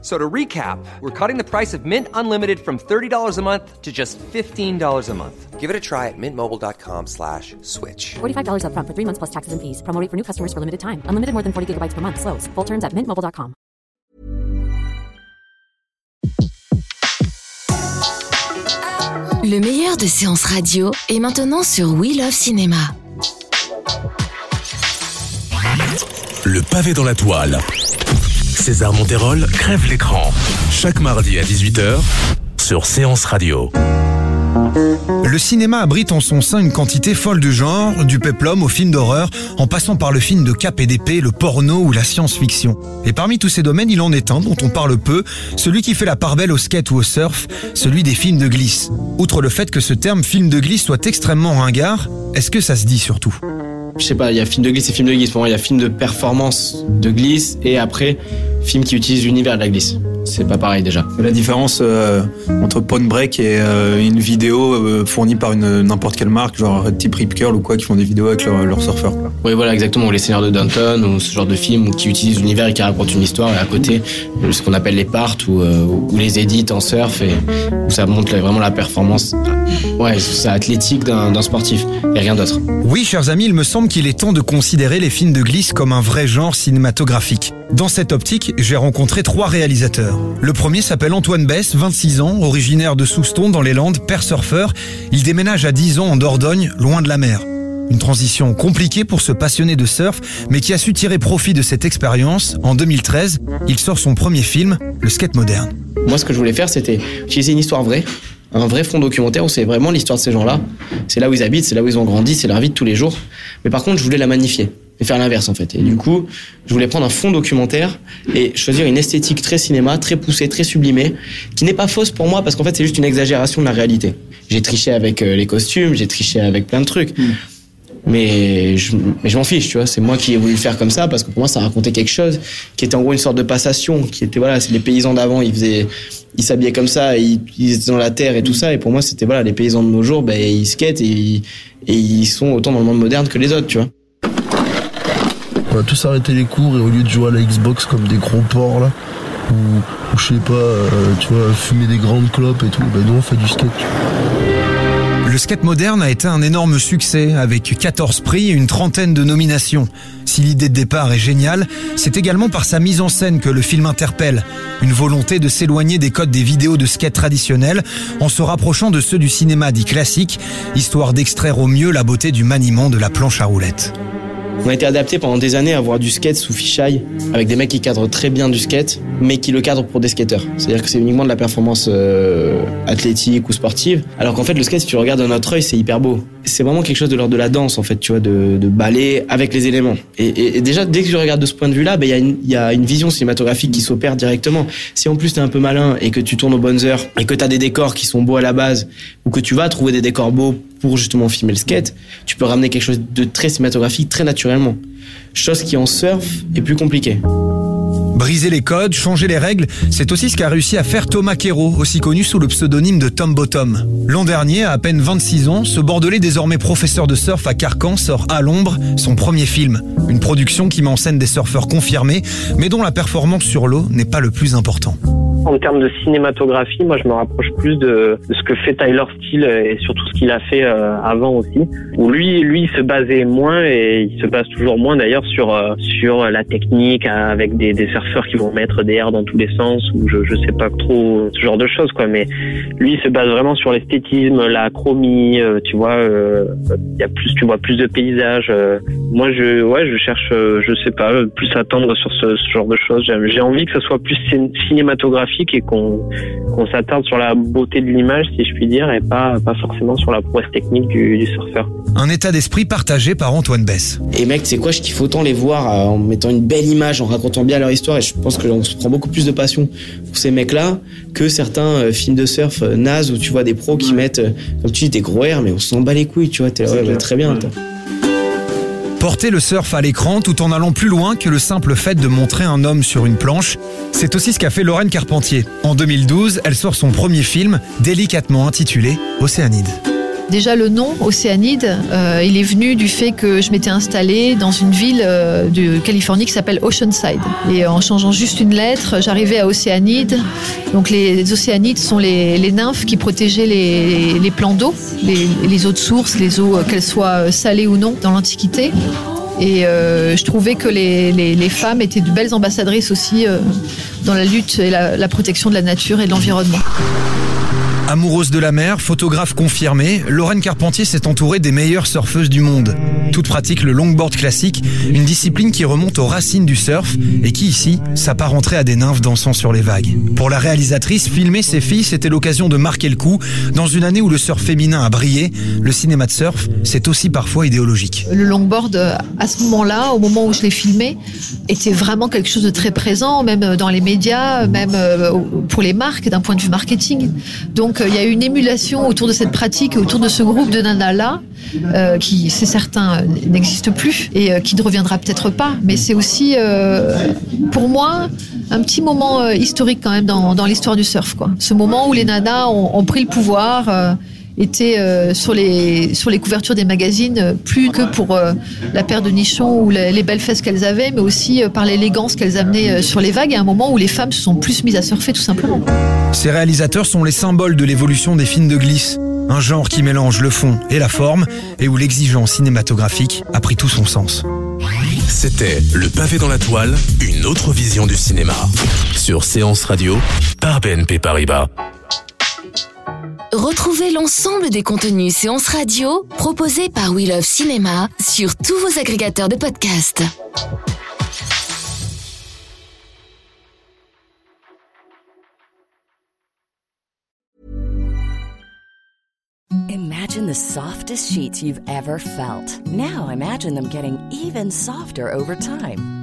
So to recap, we're cutting the price of Mint Unlimited from $30 a month to just $15 a month. Give it a try at mintmobile.com slash switch. $45 upfront for three months plus taxes and fees. Promo rate for new customers for limited time. Unlimited more than 40 gigabytes per month. Slows. Full terms at mintmobile.com. Le meilleur de séances radio est maintenant sur We Love Cinéma. Le pavé dans la toile. César Monterol crève l'écran. Chaque mardi à 18h sur Séance Radio. Le cinéma abrite en son sein une quantité folle de genres, du peplum au film d'horreur, en passant par le film de cap et d'épée, le porno ou la science-fiction. Et parmi tous ces domaines, il en est un dont on parle peu, celui qui fait la part belle au skate ou au surf, celui des films de glisse. Outre le fait que ce terme film de glisse soit extrêmement ringard, est-ce que ça se dit surtout? Je sais pas, il y a film de glisse et film de glisse. Pour moi, il y a film de performance de glisse et après, film qui utilise l'univers de la glisse. C'est pas pareil déjà. La différence euh, entre Point Break et euh, une vidéo euh, fournie par une n'importe quelle marque, genre type Rip Curl ou quoi, qui font des vidéos avec leurs leur surfeurs. Oui, voilà, exactement. Ou Les Seigneurs de Downton ou ce genre de film qui utilise l'univers et qui raconte une histoire et à côté, ce qu'on appelle les parts ou, ou les édits en surf et où ça montre vraiment la performance. Ouais, c'est athlétique d'un sportif et rien d'autre. Oui, chers amis, il me semble qu'il est temps de considérer les films de glisse comme un vrai genre cinématographique. Dans cette optique, j'ai rencontré trois réalisateurs. Le premier s'appelle Antoine Bess, 26 ans, originaire de Souston dans les Landes, père surfeur. Il déménage à 10 ans en Dordogne, loin de la mer. Une transition compliquée pour ce passionné de surf, mais qui a su tirer profit de cette expérience. En 2013, il sort son premier film, Le skate moderne. Moi, ce que je voulais faire, c'était utiliser une histoire vraie, un vrai fond documentaire où c'est vraiment l'histoire de ces gens-là. C'est là où ils habitent, c'est là où ils ont grandi, c'est leur vie de tous les jours. Mais par contre, je voulais la magnifier et faire l'inverse en fait. Et du coup, je voulais prendre un fond documentaire et choisir une esthétique très cinéma, très poussée, très sublimée, qui n'est pas fausse pour moi parce qu'en fait c'est juste une exagération de la réalité. J'ai triché avec euh, les costumes, j'ai triché avec plein de trucs. Hmm. Mais je, m'en fiche, tu vois. C'est moi qui ai voulu faire comme ça parce que pour moi, ça racontait quelque chose qui était en gros une sorte de passation, qui était voilà, c'est les paysans d'avant, ils faisaient, ils s'habillaient comme ça, ils, étaient dans la terre et tout ça. Et pour moi, c'était voilà, les paysans de nos jours, ben ils skatent et ils, et ils sont autant dans le monde moderne que les autres, tu vois. On a tous arrêté les cours et au lieu de jouer à la Xbox comme des gros porcs là, ou, ou je sais pas, euh, tu vois, fumer des grandes clopes et tout, ben nous on fait du skate. Le skate moderne a été un énorme succès avec 14 prix et une trentaine de nominations. Si l'idée de départ est géniale, c'est également par sa mise en scène que le film interpelle. Une volonté de s'éloigner des codes des vidéos de skate traditionnels en se rapprochant de ceux du cinéma dit classique, histoire d'extraire au mieux la beauté du maniement de la planche à roulettes. On a été adapté pendant des années à voir du skate sous fisheye, avec des mecs qui cadrent très bien du skate, mais qui le cadrent pour des skateurs. C'est-à-dire que c'est uniquement de la performance euh, athlétique ou sportive, alors qu'en fait le skate, si tu regardes de notre œil, c'est hyper beau. C'est vraiment quelque chose de l'ordre de la danse, en fait, tu vois, de, de avec les éléments. Et, déjà, dès que je regarde de ce point de vue-là, il ben, y, y, a une vision cinématographique qui s'opère directement. Si en plus t'es un peu malin et que tu tournes aux bonnes heures, et que t'as des décors qui sont beaux à la base, ou que tu vas trouver des décors beaux pour justement filmer le skate, tu peux ramener quelque chose de très cinématographique très naturellement. Chose qui en surf est plus compliquée. Briser les codes, changer les règles, c'est aussi ce qu'a réussi à faire Thomas Quero, aussi connu sous le pseudonyme de Tom Bottom. L'an dernier, à à peine 26 ans, ce Bordelais désormais professeur de surf à Carcan sort À l'ombre, son premier film. Une production qui met en scène des surfeurs confirmés, mais dont la performance sur l'eau n'est pas le plus important. En termes de cinématographie, moi je me rapproche plus de, ce que fait Tyler Steele et surtout ce qu'il a fait euh, avant aussi. Où lui, lui il se basait moins et il se base toujours moins d'ailleurs sur euh, sur la technique avec des, surfeurs qui vont mettre des airs dans tous les sens ou je je sais pas trop ce genre de choses quoi. Mais lui il se base vraiment sur l'esthétisme, la chromie, euh, tu vois. Il y a plus, tu vois plus de paysages. moi je ouais je cherche, je sais pas, plus à tendre sur ce, ce genre de choses. J'ai envie que ce soit plus cinématographique et qu'on s'attarde sur la beauté de l'image, si je puis dire, et pas, pas forcément sur la prouesse technique du, du surfeur. Un état d'esprit partagé par Antoine Bess. Et mec, c'est quoi, je kiffe autant les voir euh, en mettant une belle image, en racontant bien leur histoire, et je pense qu'on se prend beaucoup plus de passion pour ces mecs-là que certains euh, films de surf euh, nazes où tu vois des pros qui mettent, comme tu dis, des gros airs, mais on s'en bat les couilles, tu vois, t'es ouais, bah, très bien. Porter le surf à l'écran tout en allant plus loin que le simple fait de montrer un homme sur une planche, c'est aussi ce qu'a fait Lorraine Carpentier. En 2012, elle sort son premier film, délicatement intitulé Océanide. Déjà le nom Océanide, euh, il est venu du fait que je m'étais installée dans une ville euh, de Californie qui s'appelle Oceanside. Et en changeant juste une lettre, j'arrivais à Océanide. Donc les Océanides sont les, nymphes qui protégeaient les, plans d'eau, les, eaux de source, les eaux, euh, qu'elles soient salées ou non, dans l'Antiquité. Et je trouvais que les, femmes étaient de belles ambassadrices aussi dans la lutte et la protection de la nature et de l'environnement. Amoureuse de la mer, photographe confirmée, Lorraine Carpentier s'est entourée des meilleures surfeuses du monde. Toute pratique le longboard classique, une discipline qui remonte aux racines du surf et qui ici s'apparenterait à des nymphes dansant sur les vagues. Pour la réalisatrice, filmer ses filles, c'était l'occasion de marquer le coup. Dans une année où le surf féminin a brillé, le cinéma de surf, c'est aussi parfois idéologique. Le longboard, à ce moment-là, au moment où je l'ai filmé, était vraiment quelque chose de très présent, même dans les médias, même euh, pour les marques, d'un point de vue marketing. Il y a eu une émulation autour de cette pratique, autour de ce groupe de nanas-là, euh, qui, c'est certain, n'existe plus et euh, qui ne reviendra peut-être pas. Mais c'est aussi, euh, pour moi, un petit moment euh, historique quand même dans, l'histoire du surf. Quoi. Ce moment où les nanas ont pris le pouvoir étaient euh, sur, les, sur les couvertures des magazines, euh, plus que pour euh, la paire de nichons ou les, les belles fesses qu'elles avaient, mais aussi euh, par l'élégance qu'elles amenaient euh, sur les vagues, à un moment où les femmes se sont plus mises à surfer tout simplement. Ces réalisateurs sont les symboles de l'évolution des films de glisse. Un genre qui mélange le fond et la forme, et où l'exigence cinématographique a pris tout son sens. C'était Le pavé dans la toile, une autre vision du cinéma. Sur Séance Radio, par BNP Paribas. Retrouvez l'ensemble des contenus séances radio proposés par We Love Cinéma sur tous vos agrégateurs de podcasts. Imagine the softest sheets you've ever felt. Now imagine them getting even softer over time.